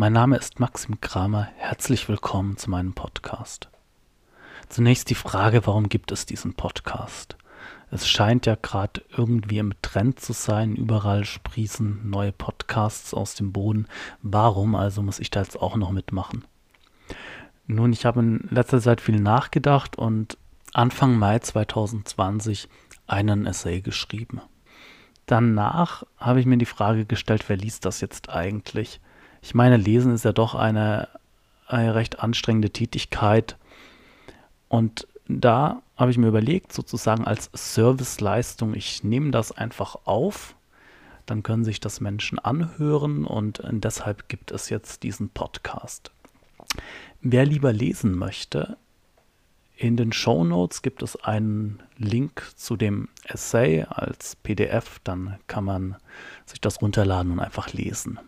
Mein Name ist Maxim Kramer. Herzlich willkommen zu meinem Podcast. Zunächst die Frage, warum gibt es diesen Podcast? Es scheint ja gerade irgendwie im Trend zu sein. Überall sprießen neue Podcasts aus dem Boden. Warum also muss ich da jetzt auch noch mitmachen? Nun, ich habe in letzter Zeit viel nachgedacht und Anfang Mai 2020 einen Essay geschrieben. Danach habe ich mir die Frage gestellt, wer liest das jetzt eigentlich? Ich meine, Lesen ist ja doch eine, eine recht anstrengende Tätigkeit. Und da habe ich mir überlegt, sozusagen als Serviceleistung, ich nehme das einfach auf, dann können sich das Menschen anhören und deshalb gibt es jetzt diesen Podcast. Wer lieber lesen möchte, in den Show Notes gibt es einen Link zu dem Essay als PDF, dann kann man sich das runterladen und einfach lesen.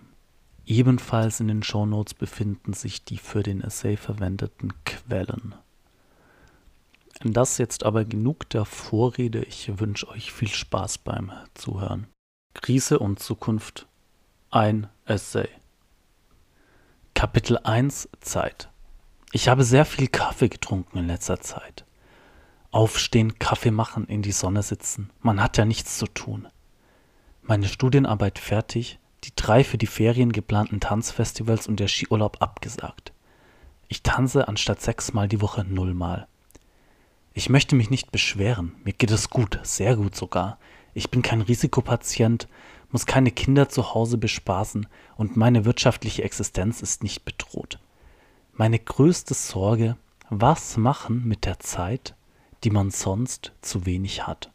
Ebenfalls in den Show Notes befinden sich die für den Essay verwendeten Quellen. Das jetzt aber genug der Vorrede. Ich wünsche euch viel Spaß beim Zuhören. Krise und Zukunft. Ein Essay. Kapitel 1 Zeit. Ich habe sehr viel Kaffee getrunken in letzter Zeit. Aufstehen, Kaffee machen, in die Sonne sitzen. Man hat ja nichts zu tun. Meine Studienarbeit fertig, die drei für die Ferien geplanten Tanzfestivals und der Skiurlaub abgesagt. Ich tanze anstatt sechsmal die Woche nullmal. Ich möchte mich nicht beschweren. Mir geht es gut, sehr gut sogar. Ich bin kein Risikopatient, muss keine Kinder zu Hause bespaßen und meine wirtschaftliche Existenz ist nicht bedroht. Meine größte Sorge, was machen mit der Zeit, die man sonst zu wenig hat.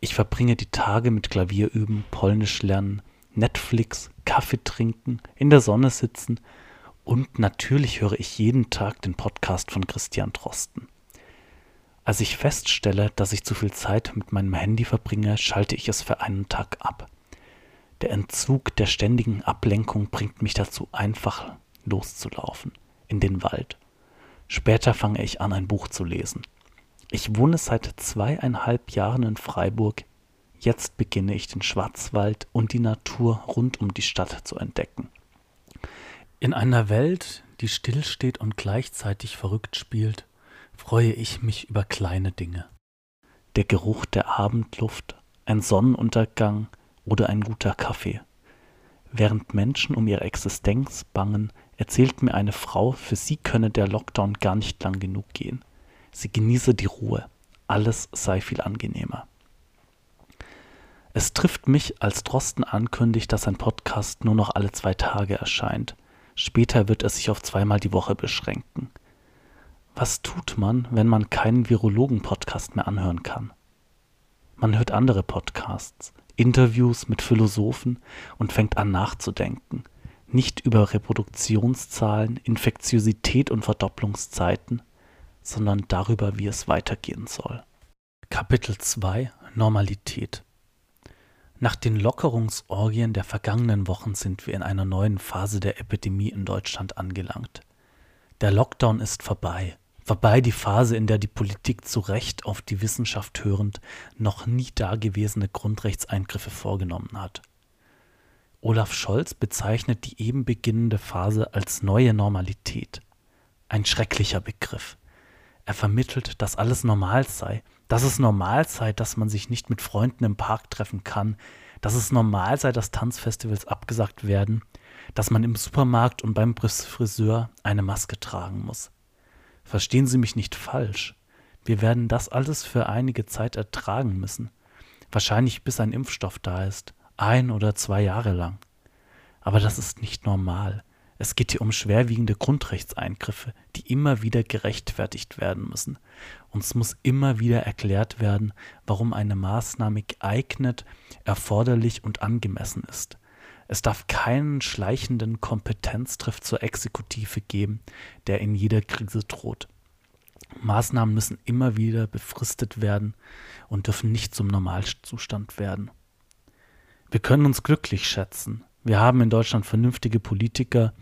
Ich verbringe die Tage mit Klavierüben, Polnisch lernen, Netflix, Kaffee trinken, in der Sonne sitzen und natürlich höre ich jeden Tag den Podcast von Christian Drosten. Als ich feststelle, dass ich zu viel Zeit mit meinem Handy verbringe, schalte ich es für einen Tag ab. Der Entzug der ständigen Ablenkung bringt mich dazu, einfach loszulaufen, in den Wald. Später fange ich an, ein Buch zu lesen. Ich wohne seit zweieinhalb Jahren in Freiburg. Jetzt beginne ich den Schwarzwald und die Natur rund um die Stadt zu entdecken. In einer Welt, die stillsteht und gleichzeitig verrückt spielt, freue ich mich über kleine Dinge. Der Geruch der Abendluft, ein Sonnenuntergang oder ein guter Kaffee. Während Menschen um ihre Existenz bangen, erzählt mir eine Frau, für sie könne der Lockdown gar nicht lang genug gehen. Sie genieße die Ruhe, alles sei viel angenehmer. Es trifft mich, als Drosten ankündigt, dass sein Podcast nur noch alle zwei Tage erscheint. Später wird er sich auf zweimal die Woche beschränken. Was tut man, wenn man keinen Virologen-Podcast mehr anhören kann? Man hört andere Podcasts, Interviews mit Philosophen und fängt an nachzudenken. Nicht über Reproduktionszahlen, Infektiosität und Verdopplungszeiten, sondern darüber, wie es weitergehen soll. Kapitel 2 Normalität Nach den Lockerungsorgien der vergangenen Wochen sind wir in einer neuen Phase der Epidemie in Deutschland angelangt. Der Lockdown ist vorbei Vorbei die Phase, in der die Politik zu Recht auf die Wissenschaft hörend noch nie dagewesene Grundrechtseingriffe vorgenommen hat. Olaf Scholz bezeichnet die eben beginnende Phase als neue Normalität. Ein schrecklicher Begriff. Er vermittelt, dass alles normal sei, dass es normal sei, dass man sich nicht mit Freunden im Park treffen kann, dass es normal sei, dass Tanzfestivals abgesagt werden, dass man im Supermarkt und beim Friseur eine Maske tragen muss. Verstehen Sie mich nicht falsch. Wir werden das alles für einige Zeit ertragen müssen. Wahrscheinlich bis ein Impfstoff da ist. Ein oder zwei Jahre lang. Aber das ist nicht normal. Es geht hier um schwerwiegende Grundrechtseingriffe, die immer wieder gerechtfertigt werden müssen. Uns muss immer wieder erklärt werden, warum eine Maßnahme geeignet, erforderlich und angemessen ist. Es darf keinen schleichenden Kompetenztriff zur Exekutive geben, der in jeder Krise droht. Maßnahmen müssen immer wieder befristet werden und dürfen nicht zum Normalzustand werden. Wir können uns glücklich schätzen. Wir haben in Deutschland vernünftige Politiker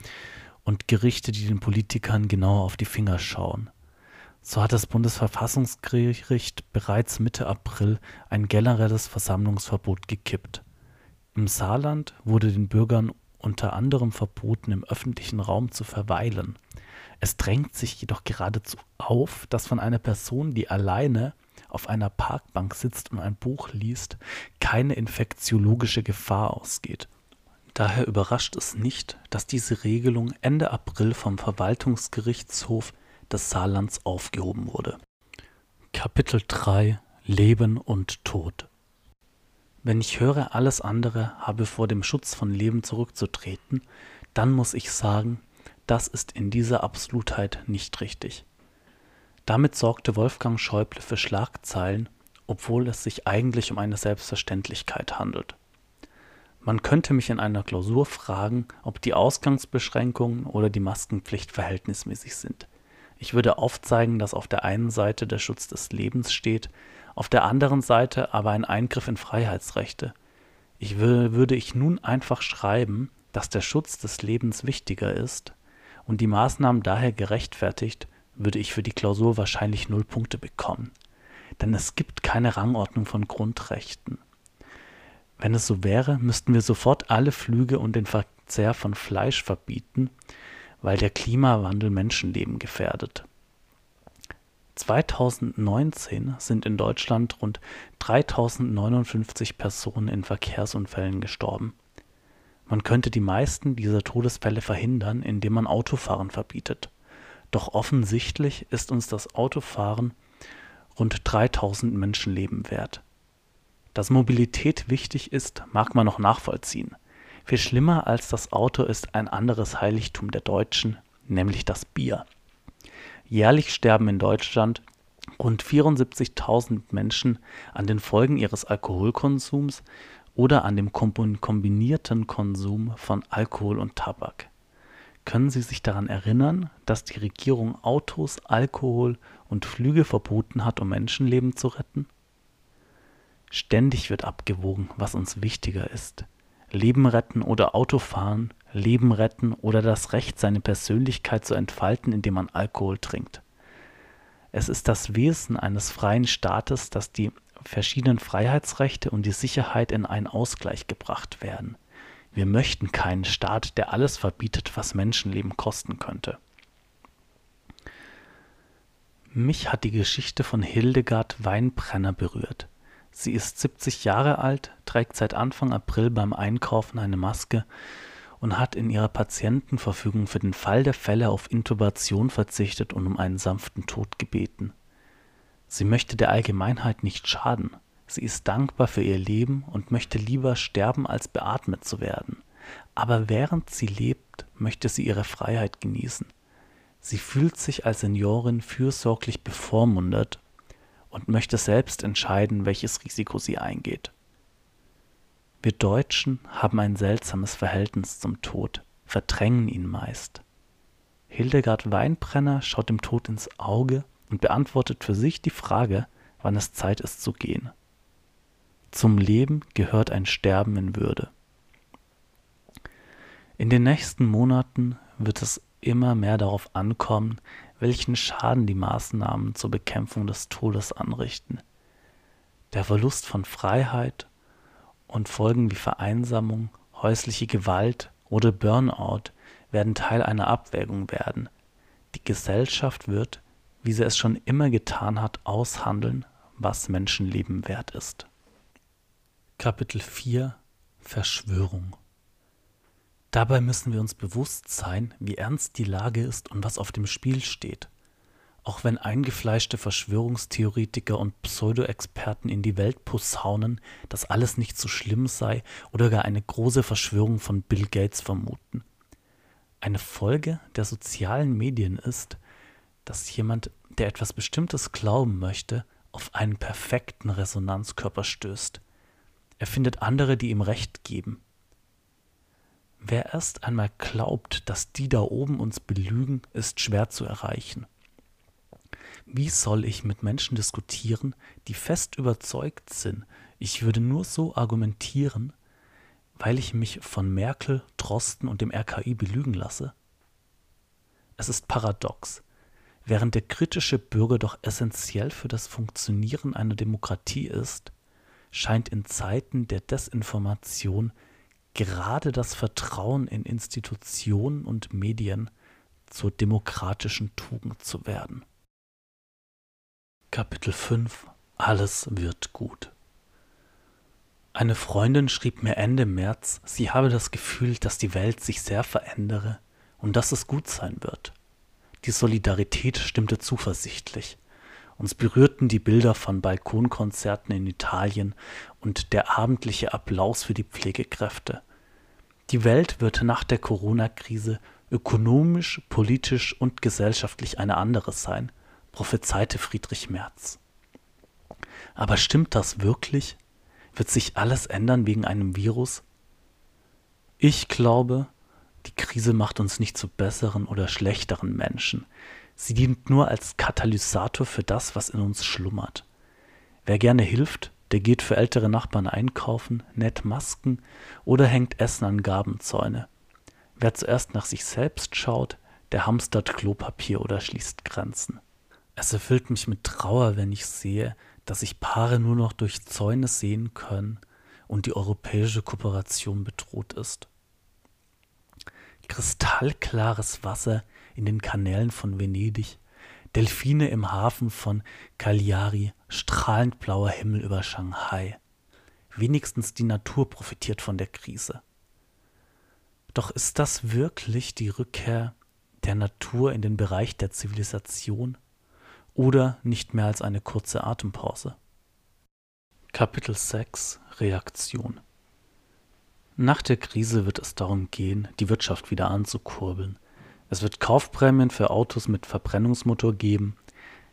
und Gerichte, die den Politikern genauer auf die Finger schauen. So hat das Bundesverfassungsgericht bereits Mitte April ein generelles Versammlungsverbot gekippt. Im Saarland wurde den Bürgern unter anderem verboten, im öffentlichen Raum zu verweilen. Es drängt sich jedoch geradezu auf, dass von einer Person, die alleine auf einer Parkbank sitzt und ein Buch liest, keine infektiologische Gefahr ausgeht. Daher überrascht es nicht, dass diese Regelung Ende April vom Verwaltungsgerichtshof des Saarlands aufgehoben wurde. Kapitel 3 Leben und Tod Wenn ich höre, alles andere habe vor dem Schutz von Leben zurückzutreten, dann muss ich sagen, das ist in dieser Absolutheit nicht richtig. Damit sorgte Wolfgang Schäuble für Schlagzeilen, obwohl es sich eigentlich um eine Selbstverständlichkeit handelt. Man könnte mich in einer Klausur fragen, ob die Ausgangsbeschränkungen oder die Maskenpflicht verhältnismäßig sind. Ich würde aufzeigen, dass auf der einen Seite der Schutz des Lebens steht, auf der anderen Seite aber ein Eingriff in Freiheitsrechte. Ich würde, würde ich nun einfach schreiben, dass der Schutz des Lebens wichtiger ist und die Maßnahmen daher gerechtfertigt, würde ich für die Klausur wahrscheinlich null Punkte bekommen. Denn es gibt keine Rangordnung von Grundrechten. Wenn es so wäre, müssten wir sofort alle Flüge und den Verzehr von Fleisch verbieten, weil der Klimawandel Menschenleben gefährdet. 2019 sind in Deutschland rund 3059 Personen in Verkehrsunfällen gestorben. Man könnte die meisten dieser Todesfälle verhindern, indem man Autofahren verbietet. Doch offensichtlich ist uns das Autofahren rund 3000 Menschenleben wert. Dass Mobilität wichtig ist, mag man noch nachvollziehen. Viel schlimmer als das Auto ist ein anderes Heiligtum der Deutschen, nämlich das Bier. Jährlich sterben in Deutschland rund 74.000 Menschen an den Folgen ihres Alkoholkonsums oder an dem kombinierten Konsum von Alkohol und Tabak. Können Sie sich daran erinnern, dass die Regierung Autos, Alkohol und Flüge verboten hat, um Menschenleben zu retten? Ständig wird abgewogen, was uns wichtiger ist. Leben retten oder Autofahren, Leben retten oder das Recht, seine Persönlichkeit zu entfalten, indem man Alkohol trinkt. Es ist das Wesen eines freien Staates, dass die verschiedenen Freiheitsrechte und die Sicherheit in einen Ausgleich gebracht werden. Wir möchten keinen Staat, der alles verbietet, was Menschenleben kosten könnte. Mich hat die Geschichte von Hildegard Weinbrenner berührt. Sie ist 70 Jahre alt, trägt seit Anfang April beim Einkaufen eine Maske und hat in ihrer Patientenverfügung für den Fall der Fälle auf Intubation verzichtet und um einen sanften Tod gebeten. Sie möchte der Allgemeinheit nicht schaden. Sie ist dankbar für ihr Leben und möchte lieber sterben, als beatmet zu werden. Aber während sie lebt, möchte sie ihre Freiheit genießen. Sie fühlt sich als Seniorin fürsorglich bevormundet und möchte selbst entscheiden, welches Risiko sie eingeht. Wir Deutschen haben ein seltsames Verhältnis zum Tod, verdrängen ihn meist. Hildegard Weinbrenner schaut dem Tod ins Auge und beantwortet für sich die Frage, wann es Zeit ist zu gehen. Zum Leben gehört ein Sterben in Würde. In den nächsten Monaten wird es immer mehr darauf ankommen, welchen Schaden die Maßnahmen zur Bekämpfung des Todes anrichten. Der Verlust von Freiheit und Folgen wie Vereinsamung, häusliche Gewalt oder Burnout werden Teil einer Abwägung werden. Die Gesellschaft wird, wie sie es schon immer getan hat, aushandeln, was Menschenleben wert ist. Kapitel 4 Verschwörung Dabei müssen wir uns bewusst sein, wie ernst die Lage ist und was auf dem Spiel steht. Auch wenn eingefleischte Verschwörungstheoretiker und Pseudo-Experten in die Welt posaunen, dass alles nicht so schlimm sei oder gar eine große Verschwörung von Bill Gates vermuten. Eine Folge der sozialen Medien ist, dass jemand, der etwas Bestimmtes glauben möchte, auf einen perfekten Resonanzkörper stößt. Er findet andere, die ihm Recht geben. Wer erst einmal glaubt, dass die da oben uns belügen, ist schwer zu erreichen. Wie soll ich mit Menschen diskutieren, die fest überzeugt sind, ich würde nur so argumentieren, weil ich mich von Merkel, Drosten und dem RKI belügen lasse? Es ist paradox. Während der kritische Bürger doch essentiell für das Funktionieren einer Demokratie ist, scheint in Zeiten der Desinformation gerade das Vertrauen in Institutionen und Medien zur demokratischen Tugend zu werden. Kapitel 5 Alles wird gut. Eine Freundin schrieb mir Ende März, sie habe das Gefühl, dass die Welt sich sehr verändere und dass es gut sein wird. Die Solidarität stimmte zuversichtlich. Uns berührten die Bilder von Balkonkonzerten in Italien und der abendliche Applaus für die Pflegekräfte. Die Welt wird nach der Corona-Krise ökonomisch, politisch und gesellschaftlich eine andere sein, prophezeite Friedrich Merz. Aber stimmt das wirklich? Wird sich alles ändern wegen einem Virus? Ich glaube, die Krise macht uns nicht zu besseren oder schlechteren Menschen. Sie dient nur als Katalysator für das, was in uns schlummert. Wer gerne hilft, der geht für ältere Nachbarn einkaufen, näht Masken oder hängt Essen an Gabenzäune. Wer zuerst nach sich selbst schaut, der hamstert Klopapier oder schließt Grenzen. Es erfüllt mich mit Trauer, wenn ich sehe, dass sich Paare nur noch durch Zäune sehen können und die europäische Kooperation bedroht ist. Kristallklares Wasser in den Kanälen von Venedig, Delfine im Hafen von Cagliari, strahlend blauer Himmel über Shanghai. Wenigstens die Natur profitiert von der Krise. Doch ist das wirklich die Rückkehr der Natur in den Bereich der Zivilisation oder nicht mehr als eine kurze Atempause? Kapitel 6 Reaktion Nach der Krise wird es darum gehen, die Wirtschaft wieder anzukurbeln, es wird Kaufprämien für Autos mit Verbrennungsmotor geben.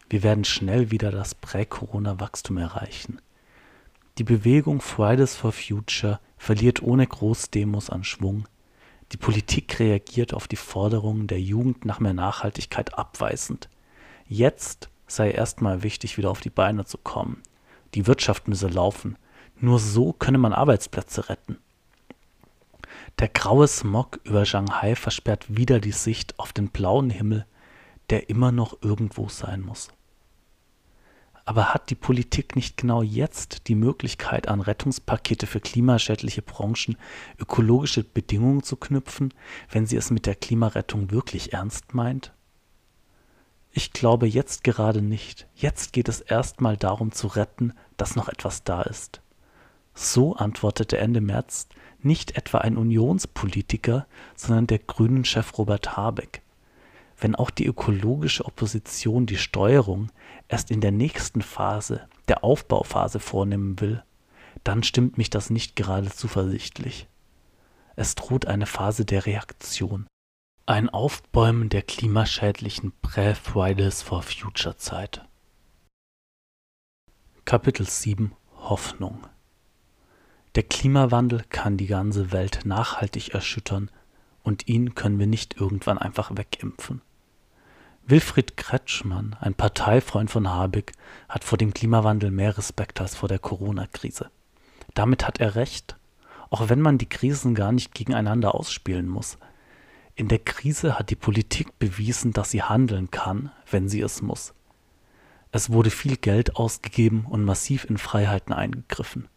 Wir werden schnell wieder das Prä-Corona-Wachstum erreichen. Die Bewegung Fridays for Future verliert ohne Großdemos an Schwung. Die Politik reagiert auf die Forderungen der Jugend nach mehr Nachhaltigkeit abweisend. Jetzt sei erstmal wichtig, wieder auf die Beine zu kommen. Die Wirtschaft müsse laufen. Nur so könne man Arbeitsplätze retten. Der graue Smog über Shanghai versperrt wieder die Sicht auf den blauen Himmel, der immer noch irgendwo sein muss. Aber hat die Politik nicht genau jetzt die Möglichkeit, an Rettungspakete für klimaschädliche Branchen ökologische Bedingungen zu knüpfen, wenn sie es mit der Klimarettung wirklich ernst meint? Ich glaube jetzt gerade nicht. Jetzt geht es erstmal darum zu retten, dass noch etwas da ist. So antwortete Ende März nicht etwa ein Unionspolitiker, sondern der Grünen-Chef Robert Habeck. Wenn auch die ökologische Opposition die Steuerung erst in der nächsten Phase, der Aufbauphase vornehmen will, dann stimmt mich das nicht gerade zuversichtlich. Es droht eine Phase der Reaktion. Ein Aufbäumen der klimaschädlichen Prä-Fridays for Future Zeit. Kapitel 7 Hoffnung der Klimawandel kann die ganze Welt nachhaltig erschüttern und ihn können wir nicht irgendwann einfach wegimpfen. Wilfried Kretschmann, ein Parteifreund von Habeck, hat vor dem Klimawandel mehr Respekt als vor der Corona-Krise. Damit hat er recht, auch wenn man die Krisen gar nicht gegeneinander ausspielen muss. In der Krise hat die Politik bewiesen, dass sie handeln kann, wenn sie es muss. Es wurde viel Geld ausgegeben und massiv in Freiheiten eingegriffen.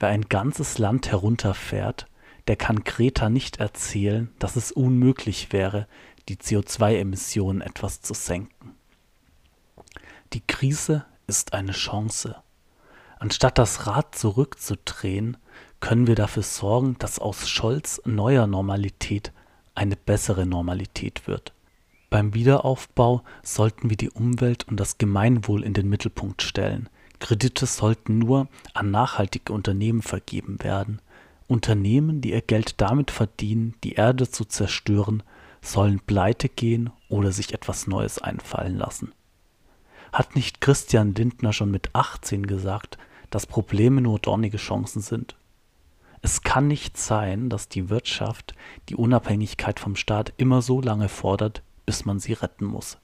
Wer ein ganzes Land herunterfährt, der kann Greta nicht erzählen, dass es unmöglich wäre, die CO2-Emissionen etwas zu senken. Die Krise ist eine Chance. Anstatt das Rad zurückzudrehen, können wir dafür sorgen, dass aus Scholz neuer Normalität eine bessere Normalität wird. Beim Wiederaufbau sollten wir die Umwelt und das Gemeinwohl in den Mittelpunkt stellen, Kredite sollten nur an nachhaltige Unternehmen vergeben werden. Unternehmen, die ihr Geld damit verdienen, die Erde zu zerstören, sollen pleite gehen oder sich etwas Neues einfallen lassen. Hat nicht Christian Lindner schon mit 18 gesagt, dass Probleme nur dornige Chancen sind? Es kann nicht sein, dass die Wirtschaft die Unabhängigkeit vom Staat immer so lange fordert, bis man sie retten muss.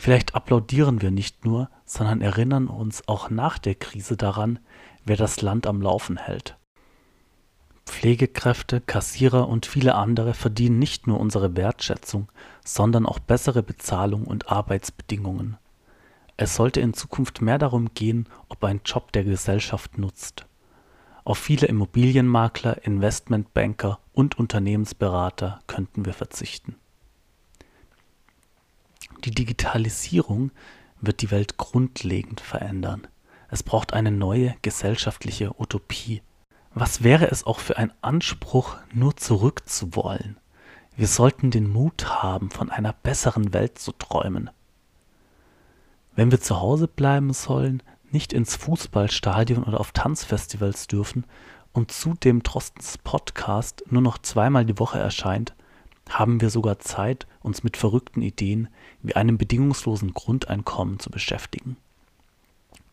Vielleicht applaudieren wir nicht nur, sondern erinnern uns auch nach der Krise daran, wer das Land am Laufen hält. Pflegekräfte, Kassierer und viele andere verdienen nicht nur unsere Wertschätzung, sondern auch bessere Bezahlung und Arbeitsbedingungen. Es sollte in Zukunft mehr darum gehen, ob ein Job der Gesellschaft nutzt. Auf viele Immobilienmakler, Investmentbanker und Unternehmensberater könnten wir verzichten. Die Digitalisierung wird die Welt grundlegend verändern. Es braucht eine neue gesellschaftliche Utopie. Was wäre es auch für ein Anspruch, nur zurückzuwollen? Wir sollten den Mut haben, von einer besseren Welt zu träumen. Wenn wir zu Hause bleiben sollen, nicht ins Fußballstadion oder auf Tanzfestivals dürfen und zudem Trostens Podcast nur noch zweimal die Woche erscheint, haben wir sogar Zeit, uns mit verrückten Ideen wie einem bedingungslosen Grundeinkommen zu beschäftigen.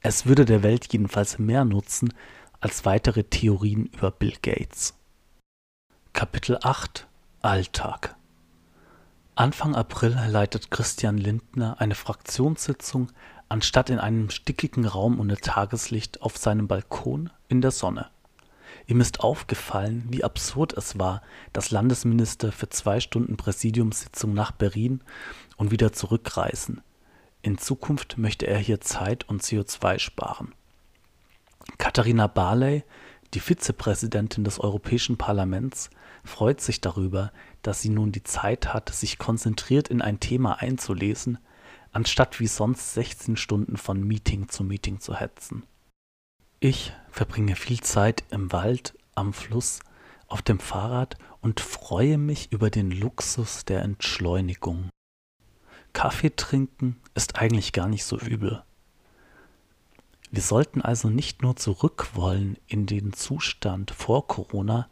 Es würde der Welt jedenfalls mehr nutzen als weitere Theorien über Bill Gates. Kapitel 8 Alltag Anfang April leitet Christian Lindner eine Fraktionssitzung anstatt in einem stickigen Raum ohne Tageslicht auf seinem Balkon in der Sonne. Ihm ist aufgefallen, wie absurd es war, dass Landesminister für zwei Stunden Präsidiumssitzung nach Berlin und wieder zurückreisen. In Zukunft möchte er hier Zeit und CO2 sparen. Katharina Barley, die Vizepräsidentin des Europäischen Parlaments, freut sich darüber, dass sie nun die Zeit hat, sich konzentriert in ein Thema einzulesen, anstatt wie sonst 16 Stunden von Meeting zu Meeting zu hetzen. Ich verbringe viel Zeit im Wald, am Fluss, auf dem Fahrrad und freue mich über den Luxus der Entschleunigung. Kaffee trinken ist eigentlich gar nicht so übel. Wir sollten also nicht nur zurück wollen in den Zustand vor Corona,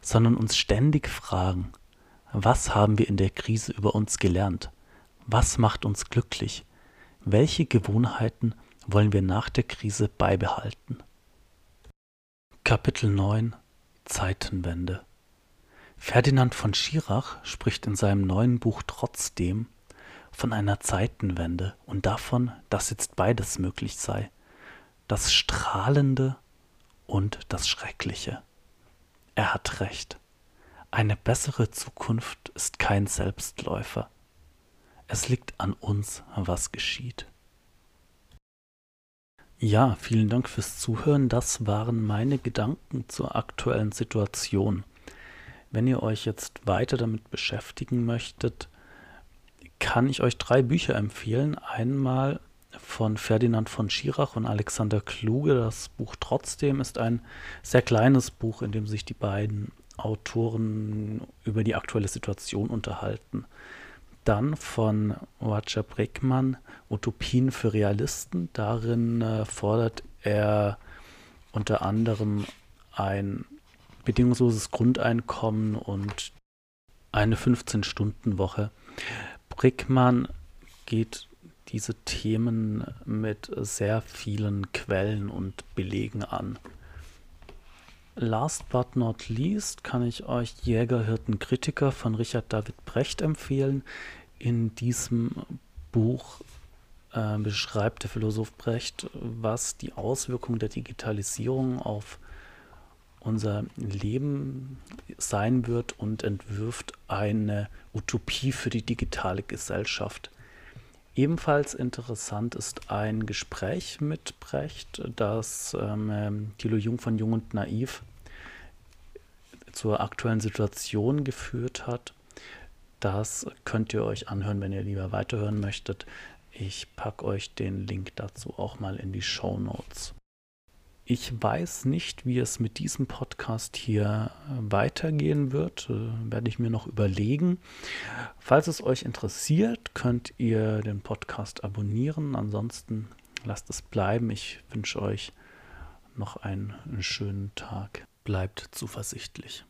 sondern uns ständig fragen, was haben wir in der Krise über uns gelernt? Was macht uns glücklich? Welche Gewohnheiten wollen wir nach der Krise beibehalten? Kapitel 9 Zeitenwende Ferdinand von Schirach spricht in seinem neuen Buch trotzdem von einer Zeitenwende und davon, dass jetzt beides möglich sei, das Strahlende und das Schreckliche. Er hat recht. Eine bessere Zukunft ist kein Selbstläufer. Es liegt an uns, was geschieht. Ja, vielen Dank fürs Zuhören. Das waren meine Gedanken zur aktuellen Situation. Wenn ihr euch jetzt weiter damit beschäftigen möchtet, kann ich euch drei Bücher empfehlen. Einmal von Ferdinand von Schirach und Alexander Kluge. Das Buch Trotzdem ist ein sehr kleines Buch, in dem sich die beiden Autoren über die aktuelle Situation unterhalten. Dann von Roger Breckmann Utopien für Realisten. Darin äh, fordert er unter anderem ein bedingungsloses Grundeinkommen und eine 15-Stunden-Woche. Brickmann geht diese Themen mit sehr vielen Quellen und Belegen an. Last but not least kann ich euch Jägerhirten Kritiker von Richard David Brecht empfehlen. In diesem Buch äh, beschreibt der Philosoph Brecht, was die Auswirkungen der Digitalisierung auf unser Leben sein wird und entwirft eine Utopie für die digitale Gesellschaft. Ebenfalls interessant ist ein Gespräch mit Brecht, das ähm, Thilo Jung von Jung und Naiv zur aktuellen Situation geführt hat. Das könnt ihr euch anhören, wenn ihr lieber weiterhören möchtet. Ich packe euch den Link dazu auch mal in die Show Notes. Ich weiß nicht, wie es mit diesem Podcast hier äh, weitergehen wird. Äh, werde ich mir noch überlegen. Falls es euch interessiert, könnt ihr den Podcast abonnieren. Ansonsten lasst es bleiben. Ich wünsche euch noch einen schönen Tag. Bleibt zuversichtlich.